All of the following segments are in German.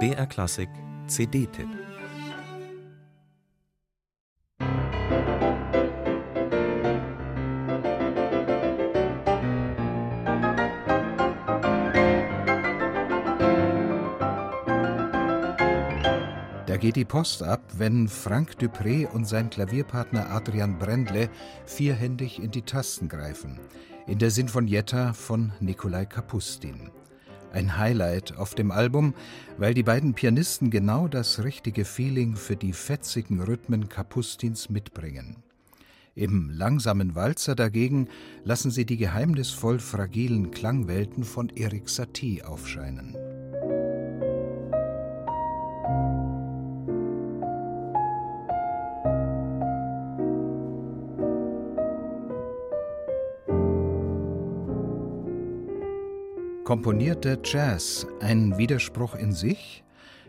BR Klassik CD-Tipp Da geht die Post ab, wenn Frank Dupré und sein Klavierpartner Adrian Brendle vierhändig in die Tasten greifen. In der Sinfonietta von Nikolai Kapustin. Ein Highlight auf dem Album, weil die beiden Pianisten genau das richtige Feeling für die fetzigen Rhythmen Kapustins mitbringen. Im langsamen Walzer dagegen lassen sie die geheimnisvoll fragilen Klangwelten von Erik Satie aufscheinen. Komponierte Jazz ein Widerspruch in sich?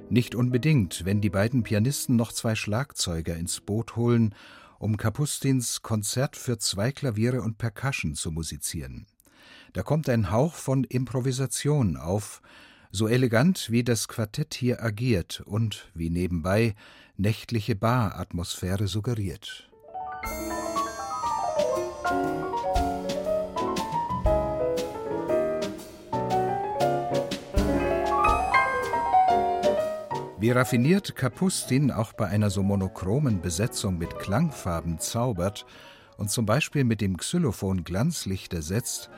Nicht unbedingt, wenn die beiden Pianisten noch zwei Schlagzeuger ins Boot holen, um Kapustins Konzert für zwei Klaviere und Percussion zu musizieren. Da kommt ein Hauch von Improvisation auf, so elegant wie das Quartett hier agiert und wie nebenbei nächtliche Baratmosphäre suggeriert. Wie raffiniert Kapustin auch bei einer so monochromen Besetzung mit Klangfarben zaubert und zum Beispiel mit dem Xylophon Glanzlichter setzt,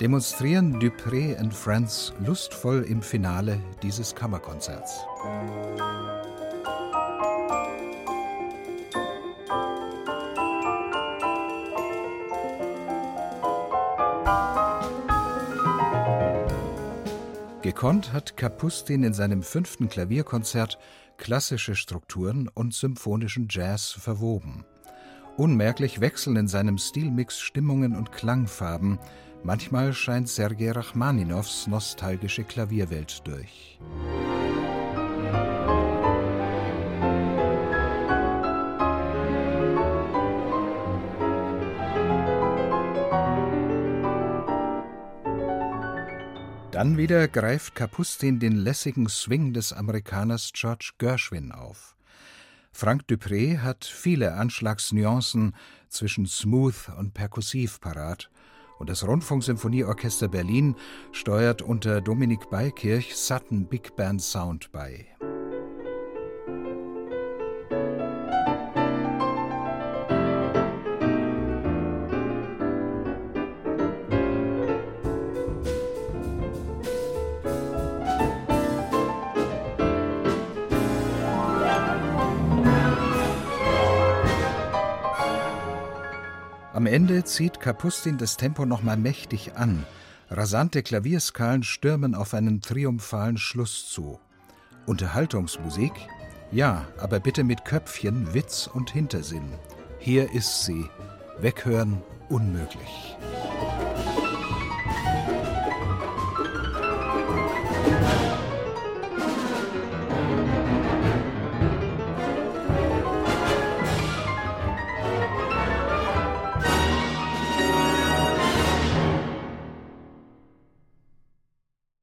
demonstrieren Dupré and Friends lustvoll im Finale dieses Kammerkonzerts. Gekonnt hat Kapustin in seinem fünften Klavierkonzert klassische Strukturen und symphonischen Jazz verwoben. Unmerklich wechseln in seinem Stilmix Stimmungen und Klangfarben, manchmal scheint Sergei Rachmaninows nostalgische Klavierwelt durch. Dann wieder greift Kapustin den lässigen Swing des Amerikaners George Gershwin auf. Frank Dupré hat viele Anschlagsnuancen zwischen Smooth und Perkussiv parat und das Rundfunksymphonieorchester Berlin steuert unter Dominik Beikirch satten Big Band Sound bei. Am Ende zieht Kapustin das Tempo nochmal mächtig an. Rasante Klavierskalen stürmen auf einen triumphalen Schluss zu. Unterhaltungsmusik? Ja, aber bitte mit Köpfchen, Witz und Hintersinn. Hier ist sie. Weghören unmöglich.